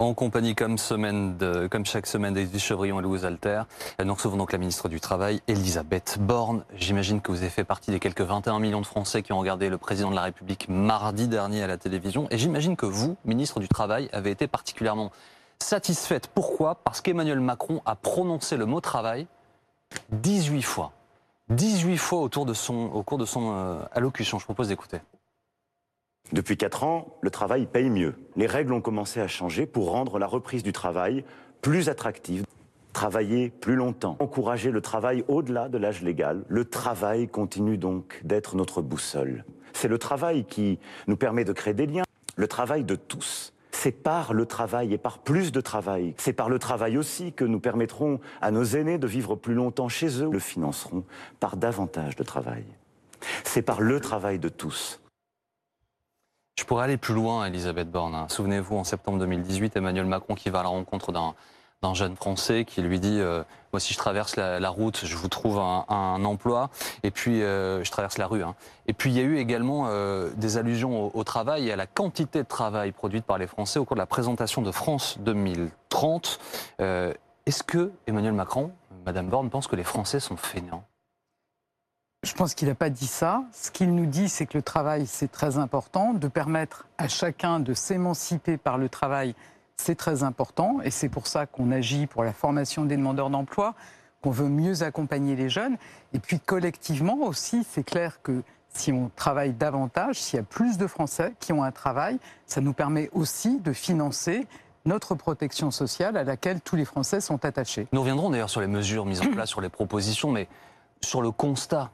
En compagnie, comme, semaine de, comme chaque semaine, d'Edith Chevrillon et Louise Alter, nous recevons donc la ministre du Travail, Elisabeth Borne. J'imagine que vous avez fait partie des quelques 21 millions de Français qui ont regardé le président de la République mardi dernier à la télévision. Et j'imagine que vous, ministre du Travail, avez été particulièrement satisfaite. Pourquoi? Parce qu'Emmanuel Macron a prononcé le mot travail 18 fois. 18 fois au cours de son euh, allocution. Je propose d'écouter. Depuis quatre ans, le travail paye mieux. Les règles ont commencé à changer pour rendre la reprise du travail plus attractive. Travailler plus longtemps, encourager le travail au-delà de l'âge légal. Le travail continue donc d'être notre boussole. C'est le travail qui nous permet de créer des liens, le travail de tous. C'est par le travail et par plus de travail. C'est par le travail aussi que nous permettrons à nos aînés de vivre plus longtemps chez eux. Le financeront par davantage de travail. C'est par le travail de tous je pourrais aller plus loin, Elisabeth Borne. Hein. Souvenez-vous, en septembre 2018, Emmanuel Macron qui va à la rencontre d'un jeune Français qui lui dit euh, Moi, si je traverse la, route, je vous trouve un, emploi. Et puis, euh, je traverse la rue. Hein. Et puis, il y a eu également euh, des allusions au, travail et à la quantité de travail produite par les Français au cours de la présentation de France 2030. Est-ce que Emmanuel Macron, Madame Borne, pense que les Français sont fainéants je pense qu'il n'a pas dit ça. Ce qu'il nous dit, c'est que le travail, c'est très important. De permettre à chacun de s'émanciper par le travail, c'est très important. Et c'est pour ça qu'on agit pour la formation des demandeurs d'emploi, qu'on veut mieux accompagner les jeunes. Et puis collectivement aussi, c'est clair que si on travaille davantage, s'il y a plus de Français qui ont un travail, ça nous permet aussi de financer notre protection sociale à laquelle tous les Français sont attachés. Nous reviendrons d'ailleurs sur les mesures mises en place, sur les propositions, mais sur le constat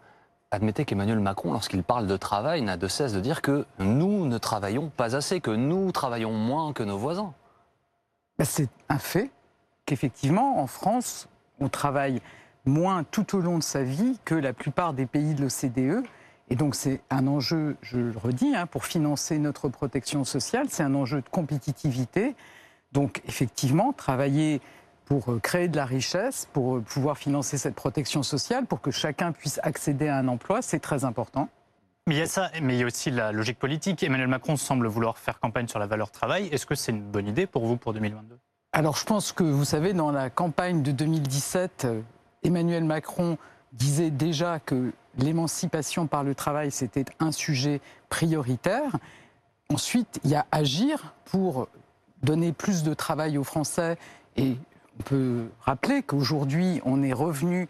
admettez qu'Emmanuel Macron, lorsqu'il parle de travail, n'a de cesse de dire que nous ne travaillons pas assez, que nous travaillons moins que nos voisins. Ben, c'est un fait qu'effectivement, en France, on travaille moins tout au long de sa vie que la plupart des pays de l'OCDE. Et donc c'est un enjeu, je le redis, hein, pour financer notre protection sociale, c'est un enjeu de compétitivité. Donc effectivement, travailler pour euh, créer de la richesse, pour euh, pouvoir financer cette protection sociale, pour que chacun puisse accéder à un emploi, c'est très important. Mais il y a ça, mais il y a aussi la logique politique. Emmanuel Macron semble vouloir faire campagne sur la valeur travail. Est-ce que c'est une bonne idée pour vous pour 2022 Alors je pense que vous savez, dans la campagne de 2017, euh, Emmanuel Macron disait déjà que l'émancipation par le travail, c'était un sujet prioritaire. Ensuite, il y a agir pour donner plus de travail aux Français et on peut rappeler qu'aujourd'hui, on est revenu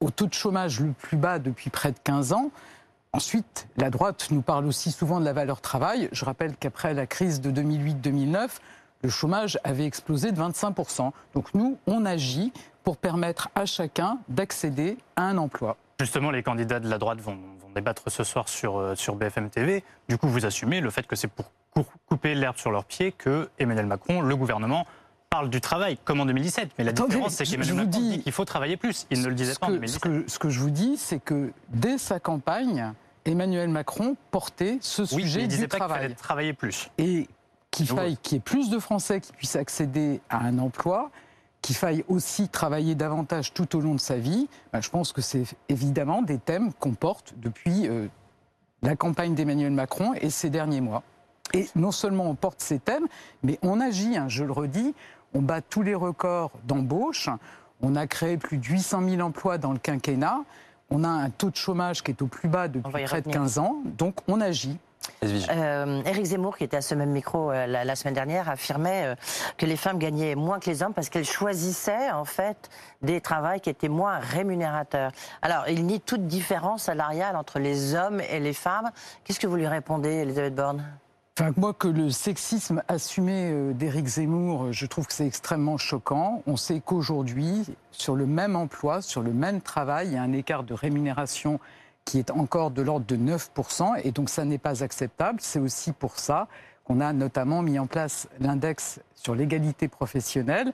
au taux de chômage le plus bas depuis près de 15 ans. Ensuite, la droite nous parle aussi souvent de la valeur travail. Je rappelle qu'après la crise de 2008-2009, le chômage avait explosé de 25%. Donc nous, on agit pour permettre à chacun d'accéder à un emploi. Justement, les candidats de la droite vont, débattre ce soir sur, euh, sur BFM TV. Du coup, vous assumez le fait que c'est pour couper l'herbe sur leurs pieds que Emmanuel Macron, le gouvernement, parle du travail comme en 2017, mais la différence c'est qu'Emmanuel Macron dit qu'il faut travailler plus. Il ne le disait pas en 2017. Ce que, ce que je vous dis, c'est que dès sa campagne, Emmanuel Macron portait ce oui, sujet il disait pas travail. Fallait travailler plus. Et qu'il faille qu'il y ait plus de Français qui puissent accéder à un emploi, qu'il faille aussi travailler davantage tout au long de sa vie, ben, je pense que c'est évidemment des thèmes qu'on porte depuis euh, la campagne d'Emmanuel Macron et ces derniers mois. Et non seulement on porte ces thèmes, mais on agit, hein, je le redis, on bat tous les records d'embauche. On a créé plus de 800 000 emplois dans le quinquennat. On a un taux de chômage qui est au plus bas depuis près de 15 ans. Donc on agit. Euh, Éric Zemmour, qui était à ce même micro euh, la, semaine dernière, affirmait euh, que les femmes gagnaient moins que les hommes parce qu'elles choisissaient en fait des travails qui étaient moins rémunérateurs. Alors, il nie toute différence salariale entre les hommes et les femmes. Qu'est-ce que vous lui répondez, Elisabeth Borne? Moi, que le sexisme assumé euh, d'Éric Zemmour, je trouve que c'est extrêmement choquant. On sait qu'aujourd'hui, sur le même emploi, sur le même travail, il y a un écart de rémunération qui est encore de l'ordre de 9%, et donc ça n'est pas acceptable. C'est aussi pour ça qu'on a notamment mis en place l'index sur l'égalité professionnelle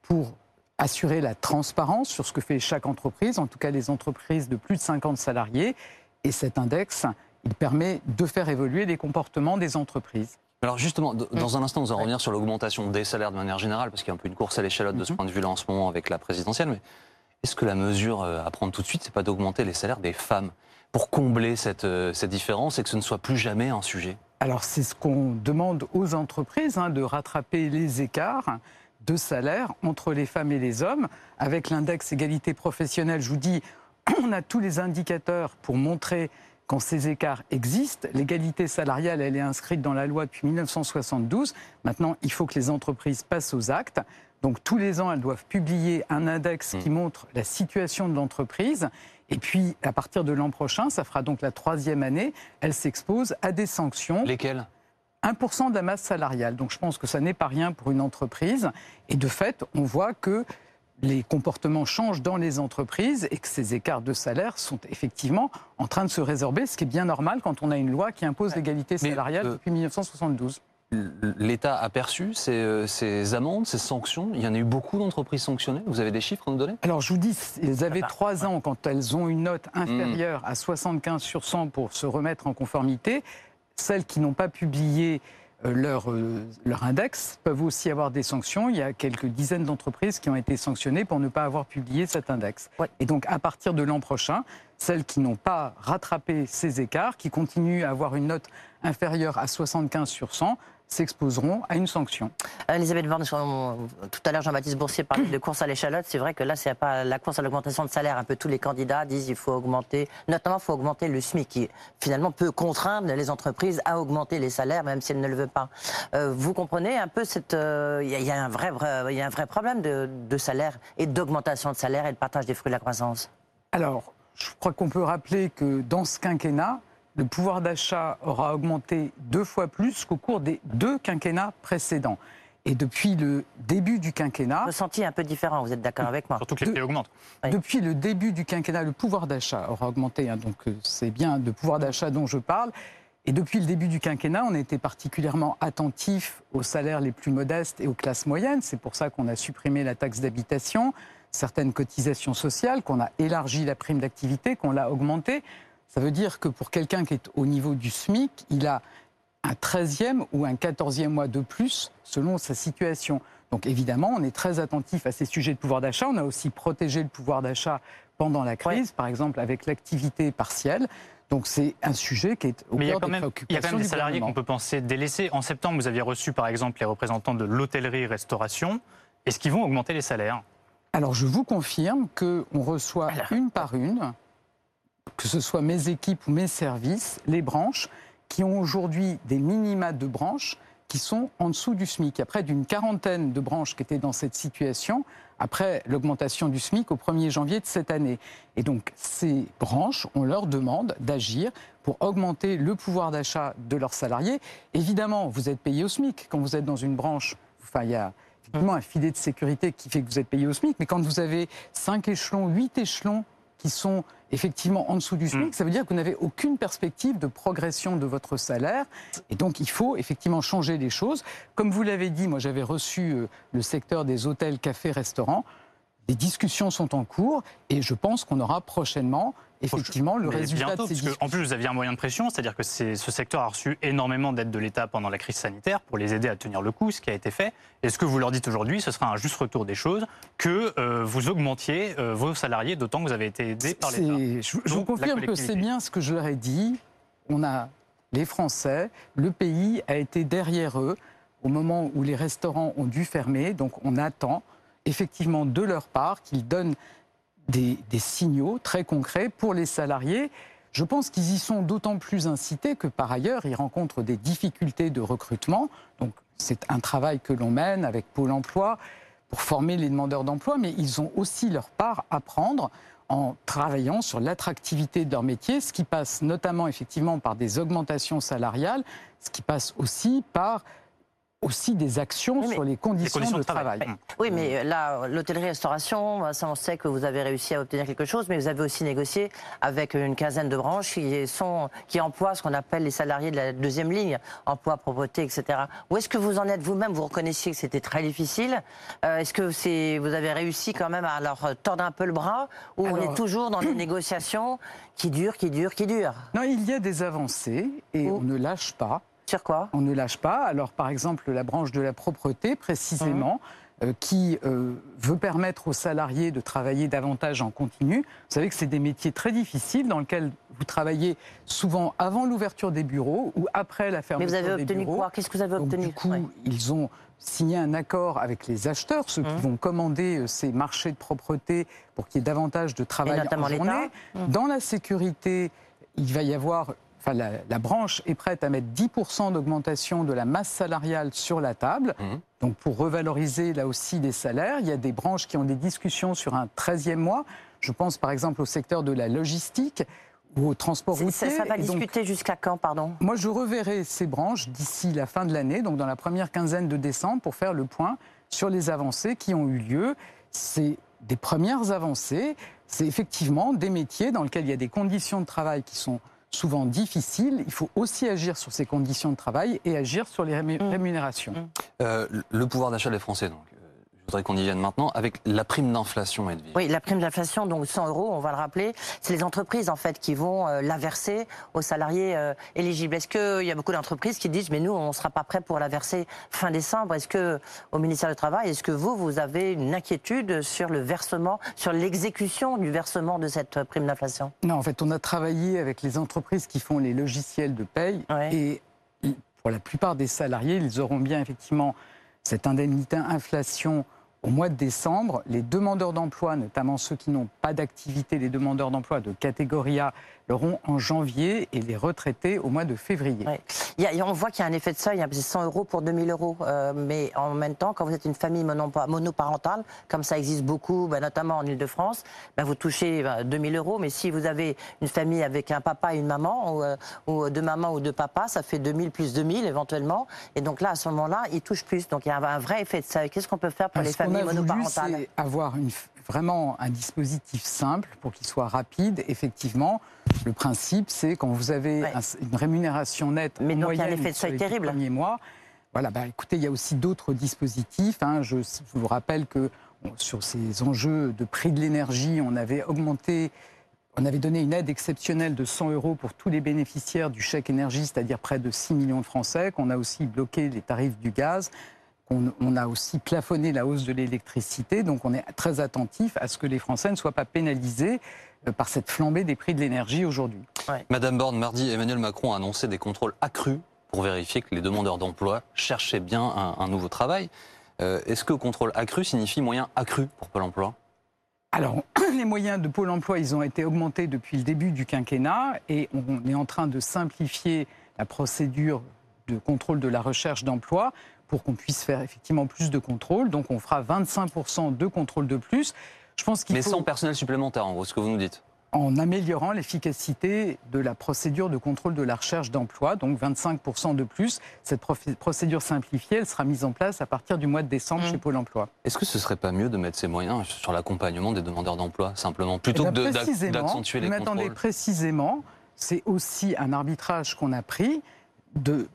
pour assurer la transparence sur ce que fait chaque entreprise, en tout cas les entreprises de plus de 50 salariés. Et cet index, il permet de faire évoluer les comportements des entreprises. Alors justement, dans un instant, nous allons revenir sur l'augmentation des salaires de manière générale, parce qu'il y a un peu une course à l'échalote de ce mhm. point de vue-là en ce moment avec la présidentielle. Mais est-ce que la mesure euh, à prendre tout de suite, c'est pas d'augmenter les salaires des femmes pour combler cette, euh, cette différence et que ce ne soit plus jamais un sujet? Alors c'est ce qu'on demande aux entreprises, hein, de rattraper les écarts de salaire entre les femmes et les hommes. Avec l'index égalité professionnelle, je vous dis, on a tous les indicateurs pour montrer quand ces écarts existent. L'égalité salariale, elle est inscrite dans la loi depuis 1972. Maintenant, il faut que les entreprises passent aux actes. Donc tous les ans, elles doivent publier un index qui montre la situation de l'entreprise. Et puis, à partir de l'an prochain, ça fera donc la troisième année, elle s'expose à des sanctions. Lesquelles? 1% de la masse salariale. Donc je pense que ça n'est pas rien pour une entreprise. Et de fait, on voit que les comportements changent dans les entreprises et que ces écarts de salaire sont effectivement en train de se résorber, ce qui est bien normal quand on a une loi qui impose l'égalité salariale euh, depuis 1972. L'État a perçu ces, euh, ces amendes, ces sanctions. Il y en a eu beaucoup d'entreprises sanctionnées. Vous avez des chiffres à nous donner? Alors je vous dis, elles avaient bah, trois ans quand elles ont une note inférieure à 75 sur 100 pour se remettre en conformité. Celles qui n'ont pas publié leur, euh, leur index peuvent aussi avoir des sanctions. Il y a quelques dizaines d'entreprises qui ont été sanctionnées pour ne pas avoir publié cet index. Ouais. Et donc à partir de l'an prochain, celles qui n'ont pas rattrapé ces écarts, qui continuent à avoir une note inférieure à 75 sur 100, s'exposeront à une sanction. Euh, Elisabeth Borne, tout à l'heure Jean-Baptiste Boursier parlait de course à l'échalote. C'est vrai que là, c'est pas la course à l'augmentation de salaire. Un peu tous les candidats disent qu'il faut augmenter, notamment il faut augmenter le SMIC, qui finalement peut contraindre les entreprises à augmenter les salaires, même si elles ne le veulent pas. Euh, vous comprenez un peu cette, euh, il y, a- il y a un vrai, vrai- y a un vrai problème de, de salaire et d'augmentation de salaire et de partage des fruits de la croissance? Alors, je crois qu'on peut rappeler que dans ce quinquennat, le pouvoir d'achat aura augmenté deux fois plus qu'au cours des deux quinquennats précédents. Et depuis le début du quinquennat, Ressenti un peu différent. Vous êtes d'accord avec moi Surtout que les prix augmentent. Oui. depuis le début du quinquennat, le pouvoir d'achat aura augmenté. hein, donc euh, c'est bien de pouvoir d'achat dont je parle. Et depuis le début du quinquennat, on a été particulièrement attentif aux salaires les plus modestes et aux classes moyennes. C'est pour ça qu'on a supprimé la taxe d'habitation, certaines cotisations sociales, qu'on a élargi la prime d'activité, qu'on l'a augmentée. Ça veut dire que pour quelqu'un qui est au niveau du SMIC, il a un 13e ou un 14e mois de plus selon sa situation. Donc évidemment, on est très attentif à ces sujets de pouvoir d'achat. On a aussi protégé le pouvoir d'achat pendant la crise, par exemple avec l'activité partielle. Donc c'est un sujet qui est au Mais il y, a cœur quand même, il y a préoccupations quand même des salariés qu'on peut penser délaissés. En septembre, vous aviez reçu par exemple les représentants de l'hôtellerie-restauration. Est-ce qu'ils vont augmenter les salaires? Alors je vous confirme qu'on reçoit Alors. une par une, que ce soit mes équipes ou mes services, les branches, qui ont aujourd'hui des minima de branches qui sont en dessous du SMIC. Il y a près d'une quarantaine de branches qui étaient dans cette situation après l'augmentation du SMIC au 1er janvier de cette année. Et donc ces branches, on leur demande d'agir pour augmenter le pouvoir d'achat de leurs salariés. Évidemment, vous êtes payé au SMIC quand vous êtes dans une branche. Enfin, il y a effectivement un filet de sécurité qui fait que vous êtes payé au SMIC, mais quand vous avez 5 échelons, 8 échelons qui sont effectivement en dessous du SMIC, Mm. ça veut dire que vous n'avez aucune perspective de progression de votre salaire. Et donc, il faut effectivement changer les choses. Comme vous l'avez dit, moi, j'avais reçu euh, le secteur des hôtels, cafés, restaurants. Les discussions sont en cours et je pense qu'on aura prochainement effectivement le Mais résultat bientôt, de ces parce discussions. qu'en plus, vous aviez un moyen de pression, c'est-à-dire que ce secteur a reçu énormément d'aide de l'État pendant la crise sanitaire pour les aider à tenir le coup, ce qui a été fait. Et ce que vous leur dites aujourd'hui, ce sera un juste retour des choses, que euh, vous augmentiez euh, vos salariés, d'autant que vous avez été aidés par l'État. Je, je vous confirme que c'est bien ce que je leur ai dit. On a les Français, le pays a été derrière eux au moment où les restaurants ont dû fermer. Donc on attend effectivement de leur part qu'ils donnent des, des signaux très concrets pour les salariés. Je pense qu'ils y sont d'autant plus incités que par ailleurs, ils rencontrent des difficultés de recrutement. Donc c'est un travail que l'on mène avec Pôle Emploi pour former les demandeurs d'emploi, mais ils ont aussi leur part à prendre en travaillant sur l'attractivité de leur métier, ce qui passe notamment effectivement par des augmentations salariales, ce qui passe aussi par aussi des actions Oui, sur les conditions, conditions de de travail. travail. Oui, mais euh, là, l'hôtellerie-restauration, ça, on sait que vous avez réussi à obtenir quelque chose, mais vous avez aussi négocié avec une quinzaine de branches qui, sont, qui emploient ce qu'on appelle les salariés de la deuxième ligne, emploi, propreté, etc. Où est-ce que vous en êtes vous-même? Vous reconnaissiez que c'était très difficile. Euh, est-ce que c'est, vous avez réussi quand même à leur tordre un peu le bras Ou on est toujours dans des négociations qui durent, qui durent, qui durent? Non, il y a des avancées et on ne lâche pas. Sur quoi? On ne lâche pas. Alors, par exemple, la branche de la propreté, précisément, euh, qui euh, veut permettre aux salariés de travailler davantage en continu. Vous savez que c'est des métiers très difficiles dans lesquels vous travaillez souvent avant l'ouverture des bureaux ou après la fermeture Mais vous avez des obtenu bureaux. quoi? Qu'est-ce que vous avez Donc, obtenu du coup, Ouais. ils ont signé un accord avec les acheteurs, ceux qui Mmh. vont commander euh, ces marchés de propreté pour qu'il y ait davantage de travail notamment en journée. Mmh. Dans la sécurité, il va y avoir, enfin la, la branche est prête à mettre 10% d'augmentation de la masse salariale sur la table. Mhm. Donc pour revaloriser là aussi des salaires, il y a des branches qui ont des discussions sur un 13e mois. Je pense par exemple au secteur de la logistique ou au transport routier. Ça, ça va donc, discuter jusqu'à quand, pardon? Moi, je reverrai ces branches d'ici la fin de l'année, donc dans la première quinzaine de décembre, pour faire le point sur les avancées qui ont eu lieu. C'est des premières avancées. C'est effectivement des métiers dans lesquels il y a des conditions de travail qui sont souvent difficiles. Il faut aussi agir sur ces conditions de travail et agir sur les rému- Mm. rémunérations. Euh, le pouvoir d'achat des Français, donc. Voudrais qu'on y vienne maintenant avec la prime d'inflation, Edwige. Oui, la prime d'inflation, donc 100 euros, on va le rappeler, c'est les entreprises en fait qui vont euh, la verser aux salariés euh, éligibles. Est-ce qu'il y a beaucoup d'entreprises qui disent mais nous on ne sera pas prêt pour la verser fin décembre Est-ce que au ministère du Travail, est-ce que vous vous avez une inquiétude sur le versement, sur l'exécution du versement de cette prime d'inflation? Non, en fait, on a travaillé avec les entreprises qui font les logiciels de paye Ouais. et pour la plupart des salariés, ils auront bien effectivement cette indemnité inflation au mois de décembre. Les demandeurs d'emploi, notamment ceux qui n'ont pas d'activité, les demandeurs d'emploi de catégorie A, l'auront en janvier et les retraités au mois de février. Ouais. Il y a- on voit qu'il y a un effet de seuil, hein, c'est 100 euros pour 2000 euros. Euh, mais en même temps, quand vous êtes une famille monopa- monoparentale, comme ça existe beaucoup, bah, notamment en Ile-de-France, bah, vous touchez bah, 2000 euros. Mais si vous avez une famille avec un papa et une maman, ou, euh, ou deux mamans ou deux papas, ça fait 2000 plus 2000 éventuellement. Et donc là, à ce moment-là, ils touchent plus. Donc il y a un, vrai effet de seuil. Qu'est-ce qu'on peut faire pour les familles voulu, monoparentales? c'est avoir une- vraiment un dispositif simple pour qu'il soit rapide. Effectivement, le principe, c'est quand vous avez Ouais. une rémunération nette Mais en donc, il y a un moyenne effet de sur seuil les terrible. premiers mois. Voilà, bah, écoutez, il y a aussi d'autres dispositifs. hein. Je, je vous rappelle que sur ces enjeux de prix de l'énergie, on avait augmenté on avait donné une aide exceptionnelle de 100 euros pour tous les bénéficiaires du chèque énergie, c'est-à-dire près de 6 millions de Français, qu'on a aussi bloqué les tarifs du gaz, qu'on on a aussi plafonné la hausse de l'électricité. Donc on est très attentif à ce que les Français ne soient pas pénalisés par cette flambée des prix de l'énergie aujourd'hui. Madame Borne, mardi, Emmanuel Macron a annoncé des contrôles accrus pour vérifier que les demandeurs d'emploi cherchaient bien un, un nouveau travail. Euh, Est-ce que contrôle accru signifie moyen accru pour Pôle emploi? Alors, les moyens de Pôle emploi, ils ont été augmentés depuis le début du quinquennat et on est en train de simplifier la procédure de contrôle de la recherche d'emploi pour qu'on puisse faire effectivement plus de contrôles. Donc, on fera 25% de contrôles de plus. Je pense qu'il Mais faut, sans personnel supplémentaire, en gros, ce que vous nous dites. en améliorant l'efficacité de la procédure de contrôle de la recherche d'emploi, donc 25% de plus. Cette procédure simplifiée, elle sera mise en place à partir du mois de décembre Mm. chez Pôle emploi. Est-ce que ce serait pas mieux de mettre ces moyens sur l'accompagnement des demandeurs d'emploi, simplement, plutôt Eh que ben, précisément, d'accentuer les mais attendez, contrôles précisément, c'est aussi un arbitrage qu'on a pris de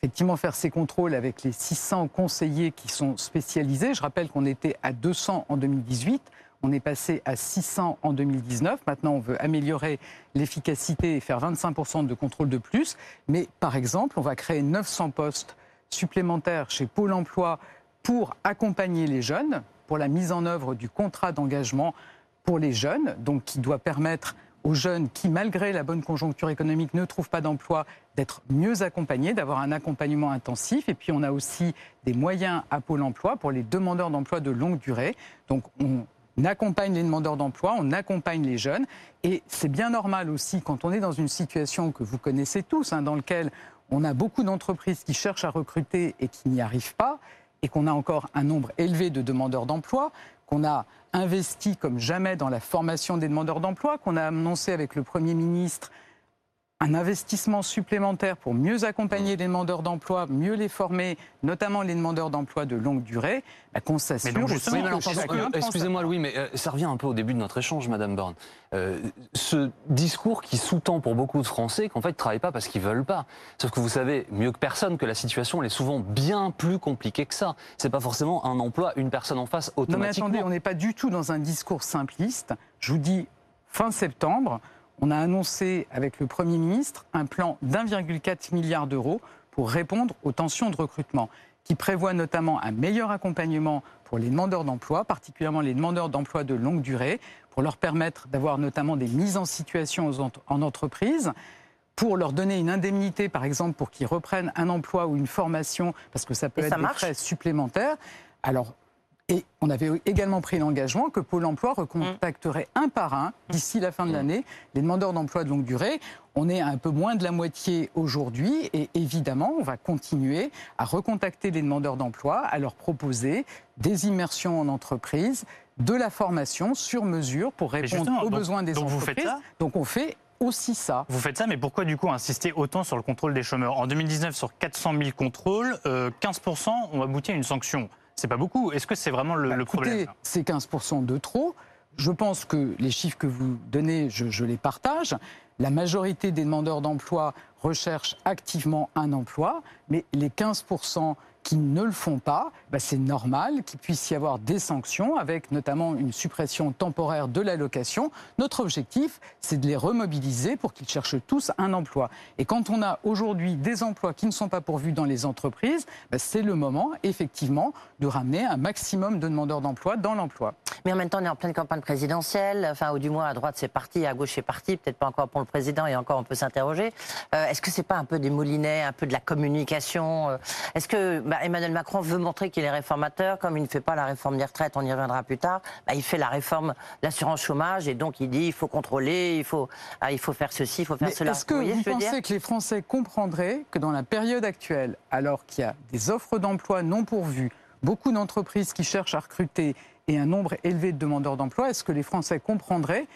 effectivement faire ces contrôles avec les 600 conseillers qui sont spécialisés. Je rappelle qu'on était à 200 en 2018. On est passé à 600 en 2019. Maintenant, on veut améliorer l'efficacité et faire 25% de contrôle de plus. Mais par exemple, on va créer 900 postes supplémentaires chez Pôle emploi pour accompagner les jeunes, pour la mise en œuvre du contrat d'engagement pour les jeunes, donc qui doit permettre aux jeunes qui, malgré la bonne conjoncture économique, ne trouvent pas d'emploi, d'être mieux accompagnés, d'avoir un accompagnement intensif. Et puis, on a aussi des moyens à Pôle emploi pour les demandeurs d'emploi de longue durée. Donc, on accompagne les demandeurs d'emploi, on accompagne les jeunes. Et c'est bien normal aussi, quand on est dans une situation que vous connaissez tous, hein, dans laquelle on a beaucoup d'entreprises qui cherchent à recruter et qui n'y arrivent pas, et qu'on a encore un nombre élevé de demandeurs d'emploi, qu'on a investi comme jamais dans la formation des demandeurs d'emploi, qu'on a annoncé avec le Premier ministre un investissement supplémentaire pour mieux accompagner les demandeurs d'emploi, mieux les former, notamment les demandeurs d'emploi de longue durée, bah, qu'on s'assure justement, que Excusez-moi. Louis, mais euh, ça revient un peu au début de notre échange, Madame Borne. Euh, ce discours qui sous-tend pour beaucoup de Français qu'en fait, ils ne travaillent pas parce qu'ils veulent pas. Sauf que vous savez mieux que personne que la situation elle est souvent bien plus compliquée que ça. C'est pas forcément un emploi, une personne en face Non mais automatiquement. attendez, on n'est pas du tout dans un discours simpliste. Je vous dis, fin septembre, on a annoncé avec le Premier ministre un plan d'1,4 milliard d'euros pour répondre aux tensions de recrutement. qui prévoit notamment un meilleur accompagnement pour les demandeurs d'emploi, particulièrement les demandeurs d'emploi de longue durée, pour leur permettre d'avoir notamment des mises en situation en entreprise pour leur donner une indemnité, par exemple, pour qu'ils reprennent un emploi ou une formation, parce que ça peut être des frais supplémentaires. Alors, et on avait également pris l'engagement que Pôle emploi recontacterait un par un, d'ici la fin de l'année, les demandeurs d'emploi de longue durée. On est à un peu moins de la moitié aujourd'hui et évidemment, on va continuer à recontacter les demandeurs d'emploi, à leur proposer des immersions en entreprise, de la formation sur mesure pour répondre aux besoins des entreprises. Vous faites ça donc on fait aussi ça. Vous faites ça, mais pourquoi du coup insister autant sur le contrôle des chômeurs? En 2019, sur 400 000 contrôles, 15% euh, ont abouti à une sanction. C'est pas beaucoup. Est-ce que c'est vraiment le, bah, problème C'est 15% de trop. Je pense que les chiffres que vous donnez, je, je les partage. La majorité des demandeurs d'emploi recherchent activement un emploi, mais les 15% qui ne le font pas, bah, c'est normal qu'il puisse y avoir des sanctions, avec notamment une suppression temporaire de l'allocation. Notre objectif, c'est de les remobiliser pour qu'ils cherchent tous un emploi. Et quand on a aujourd'hui des emplois qui ne sont pas pourvus dans les entreprises, bah, c'est le moment, effectivement, de ramener un maximum de demandeurs d'emploi dans l'emploi. Mais en même temps, on est en pleine campagne présidentielle, enfin, ou du moins à droite c'est parti, à gauche c'est parti, peut-être pas encore pour le président, et encore on peut s'interroger. Euh, est-ce que c'est pas un peu des moulinets, un peu de la communication? Euh, Est-ce que bah, Emmanuel Macron veut montrer qu'il est réformateur, comme il ne fait pas la réforme des retraites, on y reviendra plus tard, bah, il fait la réforme de l'assurance chômage et donc il dit il faut contrôler, il faut, ah, il faut faire ceci, il faut faire cela. Est-ce que vous, pensez que les Français comprendraient que dans la période actuelle, alors qu'il y a des offres d'emploi non pourvues, beaucoup d'entreprises qui cherchent à recruter et un nombre élevé de demandeurs d'emploi, est-ce que les Français comprendraient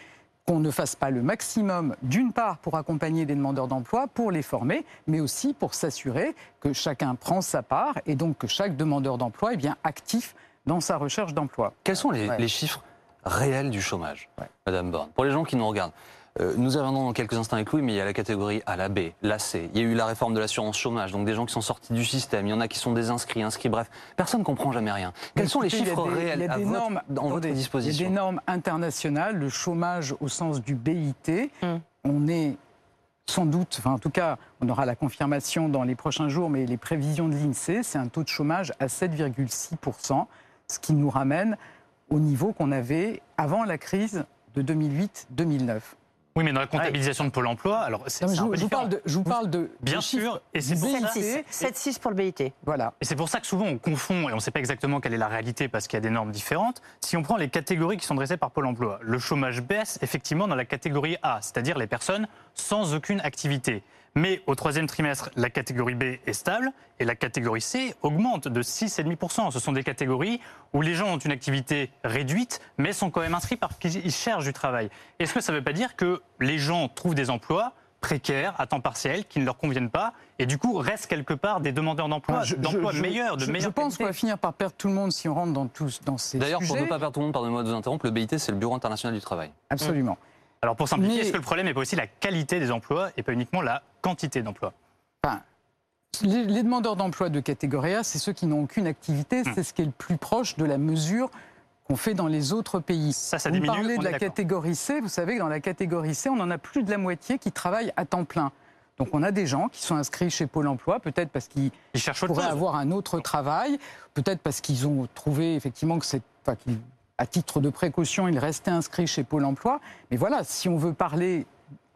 qu'on ne fasse pas le maximum, d'une part, pour accompagner des demandeurs d'emploi, pour les former, mais aussi pour s'assurer que chacun prend sa part et donc que chaque demandeur d'emploi est bien actif dans sa recherche d'emploi. Quels sont les, chiffres réels du chômage, Madame Borne? Pour les gens qui nous regardent, euh, nous avons dans quelques instants avec Louis, mais il y a la catégorie A, la B, la C. Il y a eu la réforme de l'assurance chômage, donc des gens qui sont sortis du système. Il y en a qui sont désinscrits, inscrits, bref. Personne ne comprend jamais rien. Quels sont les chiffres réels à normes, dans votre disposition Il y a des normes internationales, le chômage au sens du BIT. Hum. On est sans doute, enfin en tout cas, on aura la confirmation dans les prochains jours, mais les prévisions de l'INSEE, c'est un taux de chômage à 7,6%, ce qui nous ramène au niveau qu'on avait avant la crise de 2008-2009. Oui, mais dans la comptabilisation de Pôle emploi, alors c'est je, vous parle de, je vous parle de bien sûr, et c'est pour ça 7,6 pour le BIT. Voilà. Et c'est pour ça que souvent on confond et on ne sait pas exactement quelle est la réalité parce qu'il y a des normes différentes. Si on prend les catégories qui sont dressées par Pôle emploi, le chômage baisse effectivement dans la catégorie A, c'est-à-dire les personnes sans aucune activité. Mais au troisième trimestre, la catégorie B est stable et la catégorie C augmente de 6,5%. Ce sont des catégories où les gens ont une activité réduite, mais sont quand même inscrits parce qu'ils cherchent du travail. Est-ce que ça ne veut pas dire que les gens trouvent des emplois précaires, à temps partiel, qui ne leur conviennent pas, et du coup restent quelque part des demandeurs d'emploi, d'emplois meilleurs, de je, Je pense qu'on va finir par perdre tout le monde si on rentre dans, tous, dans ces D'ailleurs, pour ne pas perdre tout le monde, pardonnez-moi de vous interrompre, le BIT, c'est le Bureau international du travail. Absolument. Alors pour simplifier, est-ce que le problème n'est pas aussi la qualité des emplois et pas uniquement la quantité d'emplois? Les, demandeurs d'emploi de catégorie A, c'est ceux qui n'ont aucune activité, hmm. c'est ce qui est le plus proche de la mesure qu'on fait dans les autres pays. Ça, ça diminue, vous parlez de la catégorie C, vous savez que dans la catégorie C, on en a plus de la moitié qui travaillent à temps plein. Donc on a des gens qui sont inscrits chez Pôle Emploi, peut-être parce qu'ils pourraient avoir un autre travail, peut-être parce qu'ils ont trouvé effectivement que c'est, enfin, à titre de précaution, il restait inscrit chez Pôle emploi. Mais voilà, si on veut parler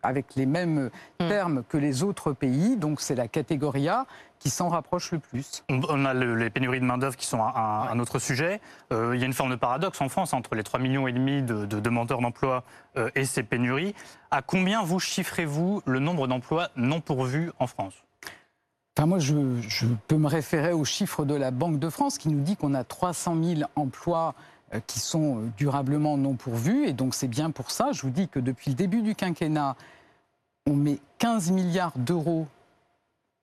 avec les mêmes hmm. termes que les autres pays, donc c'est la catégorie A qui s'en rapproche le plus. On a les pénuries de main-d'œuvre qui sont un, autre sujet. Euh, il y a une forme de paradoxe en France entre les 3,5 millions et demi de, demandeurs d'emploi euh, et ces pénuries. À combien vous chiffrez-vous le nombre d'emplois non pourvus en France? Enfin, moi, je, je, peux me référer aux chiffres de la Banque de France qui nous dit qu'on a 300 000 emplois euh, qui sont euh, durablement non pourvus. Et donc c'est bien pour ça, je vous dis que depuis le début du quinquennat, on met 15 milliards d'euros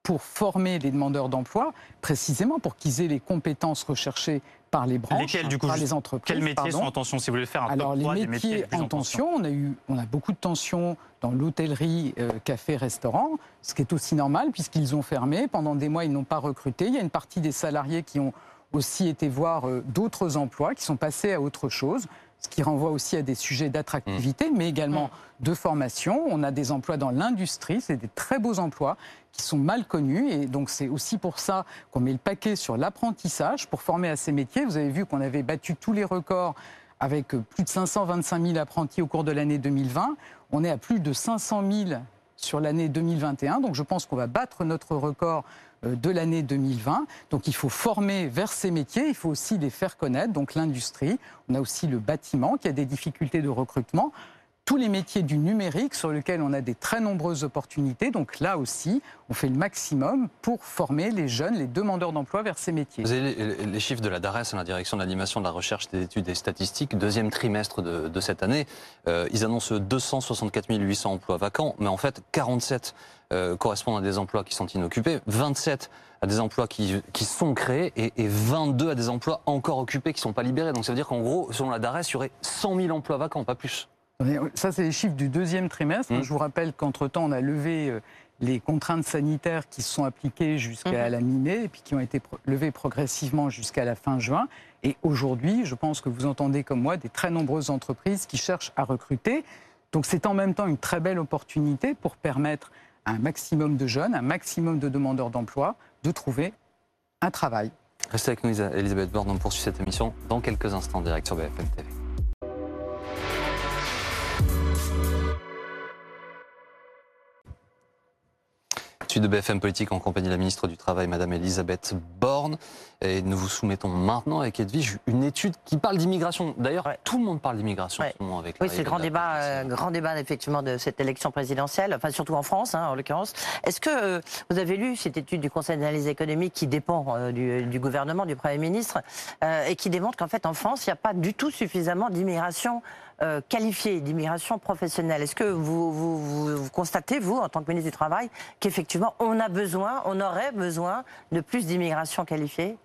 pour former les demandeurs d'emploi, précisément pour qu'ils aient les compétences recherchées par les branches, par les entreprises. Quels métiers sont en tension Si vous voulez faire un Alors, top les métiers, en, tension, on a eu, on a beaucoup de tensions dans l'hôtellerie, euh, café, restaurant, ce qui est aussi normal puisqu'ils ont fermé pendant des mois, ils n'ont pas recruté. Il y a une partie des salariés qui ont aussi été voir euh, d'autres emplois qui sont passés à autre chose. ce qui renvoie aussi à des sujets d'attractivité, mais également de formation. On a des emplois dans l'industrie, c'est des très beaux emplois qui sont mal connus. Et donc c'est aussi pour ça qu'on met le paquet sur l'apprentissage pour former à ces métiers. Vous avez vu qu'on avait battu tous les records avec plus de 525 000 apprentis au cours de l'année 2020. On est à plus de 500 000 sur l'année 2021. Donc je pense qu'on va battre notre record euh, de l'année 2020. Donc il faut former vers ces métiers, il faut aussi les faire connaître, donc l'industrie. On a aussi le bâtiment qui a des difficultés de recrutement tous les métiers du numérique sur lesquels on a des très nombreuses opportunités. Donc là aussi, on fait le maximum pour former les jeunes, les demandeurs d'emploi vers ces métiers. Vous avez les, chiffres de la DARES, la direction de l'animation, de la recherche, des études et statistiques, deuxième trimestre de, cette année. Euh, ils annoncent 264 800 emplois vacants, mais en fait, 47 euh, correspondent à des emplois qui sont inoccupés, 27 à des emplois qui, qui sont créés et, et, 22 à des emplois encore occupés qui ne sont pas libérés. Donc ça veut dire qu'en gros, selon la DARES, il y aurait 100 000 emplois vacants, pas plus. Ça, c'est les chiffres du deuxième trimestre. Mmh. Je vous rappelle qu'entre-temps, on a levé euh, les contraintes sanitaires qui se sont appliquées jusqu'à mmh. la mi-mai et puis qui ont été levées progressivement jusqu'à la fin juin. Et aujourd'hui, je pense que vous entendez comme moi des très nombreuses entreprises qui cherchent à recruter. Donc c'est en même temps une très belle opportunité pour permettre à un maximum de jeunes, un maximum de demandeurs d'emploi de trouver un travail. Restez avec nous, Elisabeth Borne. On poursuit cette émission dans quelques instants, direct sur BFM TV. De BFM Politique en compagnie de la ministre du Travail, Madame Elisabeth Borne. Et nous vous soumettons maintenant avec Edwige une étude qui parle d'immigration. D'ailleurs, tout le monde parle d'immigration en ce moment avec Oui, c'est le grand débat, euh, grand débat effectivement de cette élection présidentielle, enfin surtout en France hein, en l'occurrence. Est-ce que euh, vous avez lu cette étude du Conseil d'analyse économique qui dépend euh, du, gouvernement, du Premier ministre, et qui démontre qu'en fait en France, il n'y a pas du tout suffisamment d'immigration euh, qualifiée, d'immigration professionnelle. Est-ce que vous, vous, constatez, vous, en tant que ministre du Travail, qu'effectivement, on a besoin, on aurait besoin de plus d'immigration qualifiée?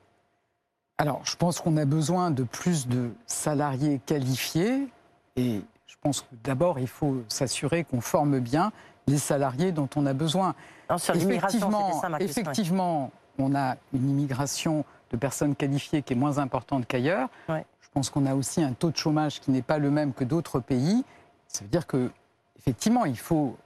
Alors, je pense qu'on a besoin de plus de salariés qualifiés et je pense que d'abord, il faut s'assurer qu'on forme bien les salariés dont on a besoin. sur effectivement, ça, ma effectivement on a une immigration de personnes qualifiées qui est moins importante qu'ailleurs. Pense qu'on a aussi un taux de chômage qui n'est pas le même que d'autres pays. Ça veut dire que, effectivement, il faut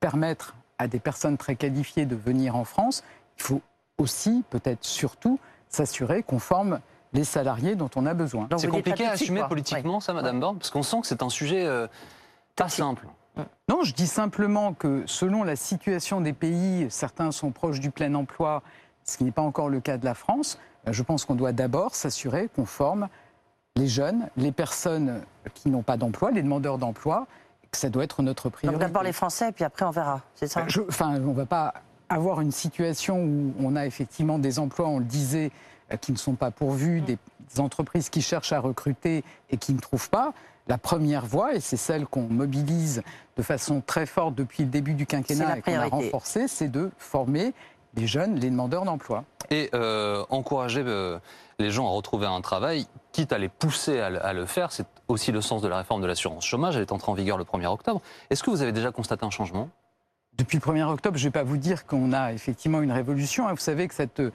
permettre à des personnes très qualifiées de venir en France. Il faut aussi, peut-être surtout, s'assurer qu'on forme les salariés dont on a besoin. C'est compliqué à assumer politiquement, ça, Madame Borne Parce qu'on sent que c'est un sujet euh, pas simple. Non, je dis simplement que selon la situation des pays, certains sont proches du plein emploi, ce qui n'est pas encore le cas de la France. Je pense qu'on doit d'abord s'assurer qu'on forme les jeunes, les personnes qui n'ont pas d'emploi, les demandeurs d'emploi, que ça doit être notre priorité. d'abord les Français, puis après on verra, c'est ça Enfin, on ne va pas avoir une situation où on a effectivement des emplois, on le disait, euh, qui ne sont pas pourvus, mm. des entreprises qui cherchent à recruter et qui ne trouvent pas. La première voie, et c'est celle qu'on mobilise de façon très forte depuis le début du quinquennat et qu'on a renforcée, c'est de former les jeunes, les demandeurs d'emploi. Et euh, encourager euh, les gens à retrouver un travail, quitte à les pousser à, le faire, c'est aussi le sens de la réforme de l'assurance chômage. Elle est entrée en vigueur le 1er octobre. Est-ce que vous avez déjà constaté un changement? Depuis le 1er octobre, je ne vais pas vous dire qu'on a effectivement une révolution. Hein. Vous savez que cette euh,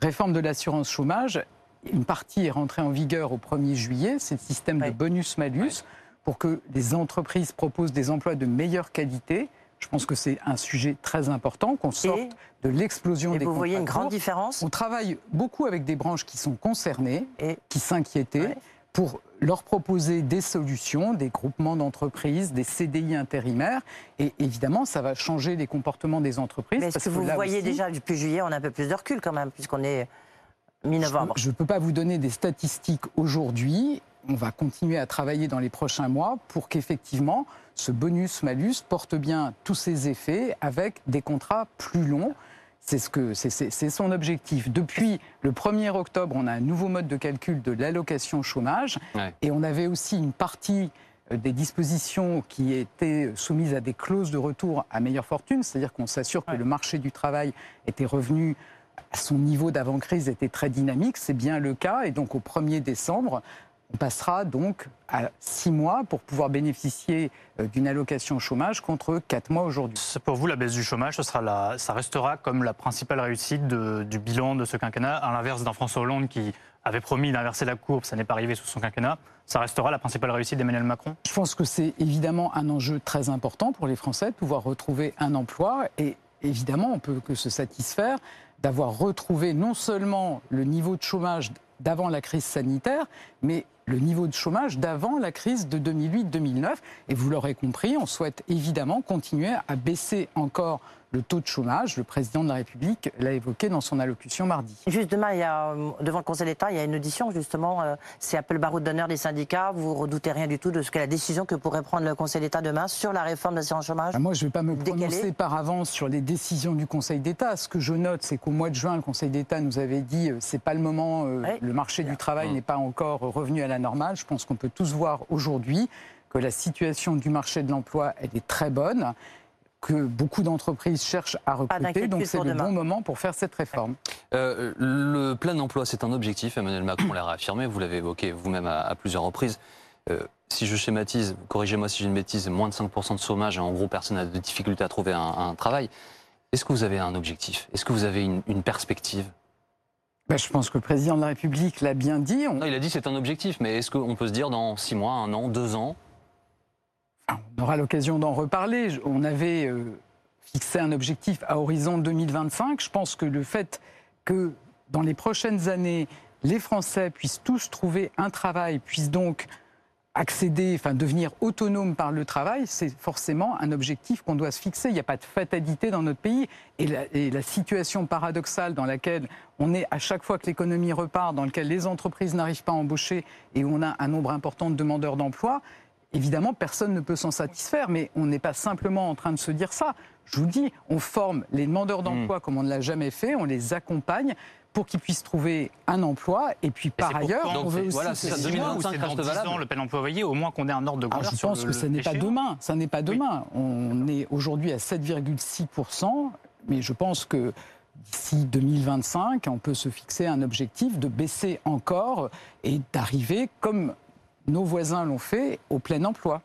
réforme de l'assurance chômage, une partie est rentrée en vigueur au 1er juillet. C'est le système de bonus-malus pour que les entreprises proposent des emplois de meilleure qualité je pense que c'est un sujet très important, qu'on sorte de l'explosion des vous voyez une grande différence On travaille beaucoup avec des branches qui sont concernées, et qui s'inquiétaient, pour leur proposer des solutions, des groupements d'entreprises, des CDI intérimaires. Et évidemment, ça va changer les comportements des entreprises. Mais est-ce que, vous voyez déjà, depuis juillet, on a un peu plus de recul quand même, puisqu'on est mi-novembre? Je ne peux pas vous donner des statistiques aujourd'hui. On va continuer à travailler dans les prochains mois pour qu'effectivement, ce bonus-malus porte bien tous ses effets avec des contrats plus longs. C'est ce que c'est son objectif. Depuis le 1er octobre, on a un nouveau mode de calcul de l'allocation chômage et on avait aussi une partie euh, des dispositions qui étaient soumises à des clauses de retour à meilleure fortune, c'est-à-dire qu'on s'assure que le marché du travail était revenu à son niveau d'avant-crise, était très dynamique. C'est bien le cas et donc au 1er décembre, On passera donc à six mois pour pouvoir bénéficier euh, d'une allocation chômage contre quatre mois aujourd'hui. Pour vous, la baisse du chômage, ce sera la, ça restera comme la principale réussite de- du bilan de ce quinquennat, à l'inverse d'un François Hollande qui avait promis d'inverser la courbe, ça n'est pas arrivé sous son quinquennat. Ça restera la principale réussite d'Emmanuel Macron Je pense que c'est évidemment un enjeu très important pour les Français de pouvoir retrouver un emploi et évidemment on peut que se satisfaire d'avoir retrouvé non seulement le niveau de chômage d'avant la crise sanitaire, mais le niveau de chômage d'avant la crise de 2008-2009. Et vous l'aurez compris, on souhaite évidemment continuer à baisser encore le taux de chômage. Le président de la République l'a évoqué dans son allocution mardi. Juste demain, il y a, devant le Conseil d'État, il y a une audition justement. euh, C'est appel baroud d'honneur des syndicats. Vous redoutez rien du tout de ce qu'est la décision que pourrait prendre le Conseil d'État demain sur la réforme de l'assurance chômage Ah, Moi, je ne vais pas me Décalé. prononcer par avance sur les décisions du Conseil d'État. Ce que je note, c'est qu'au mois de juin, le Conseil d'État nous avait dit euh, c'est pas le moment, euh, Ouais. le marché du travail Mm. n'est pas encore revenu à la normale. Je pense qu'on peut tous voir aujourd'hui que la situation du marché de l'emploi, elle est très bonne, que beaucoup d'entreprises cherchent à recruter. Donc c'est le demain. bon moment pour faire cette réforme. Euh, le plein emploi, c'est un objectif. Emmanuel Macron l'a réaffirmé. Vous l'avez évoqué vous-même à, à plusieurs reprises. Euh, si je schématise, corrigez-moi si j'ai une bêtise, moins de 5% de chômage et en gros personne n'a de difficulté à trouver un, un travail. Est-ce que vous avez un objectif? Est-ce que vous avez une, une perspective? Ben, je pense que le président de la République l'a bien dit. On, Non, il a dit c'est un objectif, mais est-ce qu'on peut se dire dans six mois, un an, deux ans? Enfin, on aura l'occasion d'en reparler. On avait euh, fixé un objectif à horizon 2025. Je pense que le fait que dans les prochaines années, les Français puissent tous trouver un travail, puissent donc accéder, enfin devenir autonomes par le travail, c'est forcément un objectif qu'on doit se fixer. Il n'y a pas de fatalité dans notre pays. Et la, et la situation paradoxale dans laquelle on est à chaque fois que l'économie repart, dans laquelle les entreprises n'arrivent pas à embaucher et où on a un nombre important de demandeurs d'emploi, Évidemment, personne ne peut s'en satisfaire, mais on n'est pas simplement en train de se dire ça. Je vous dis, on forme les demandeurs d'emploi comme on ne l'a jamais fait, on les accompagne pour qu'ils puissent trouver un emploi. Et puis, par pour ailleurs, on veut aussi voilà, que c'est ces ça, C'est gens- 2025 2025 reste dans 10 valable. ans, le plein emploi envoyé, au moins qu'on ait un ordre de grandeur je sur pense le- que ce le n'est pas demain. Ça n'est pas demain. On est aujourd'hui à 7,6%, mais je pense que d'ici 2025, on peut se fixer un objectif de baisser encore et d'arriver, comme nos voisins l'ont fait, au plein emploi.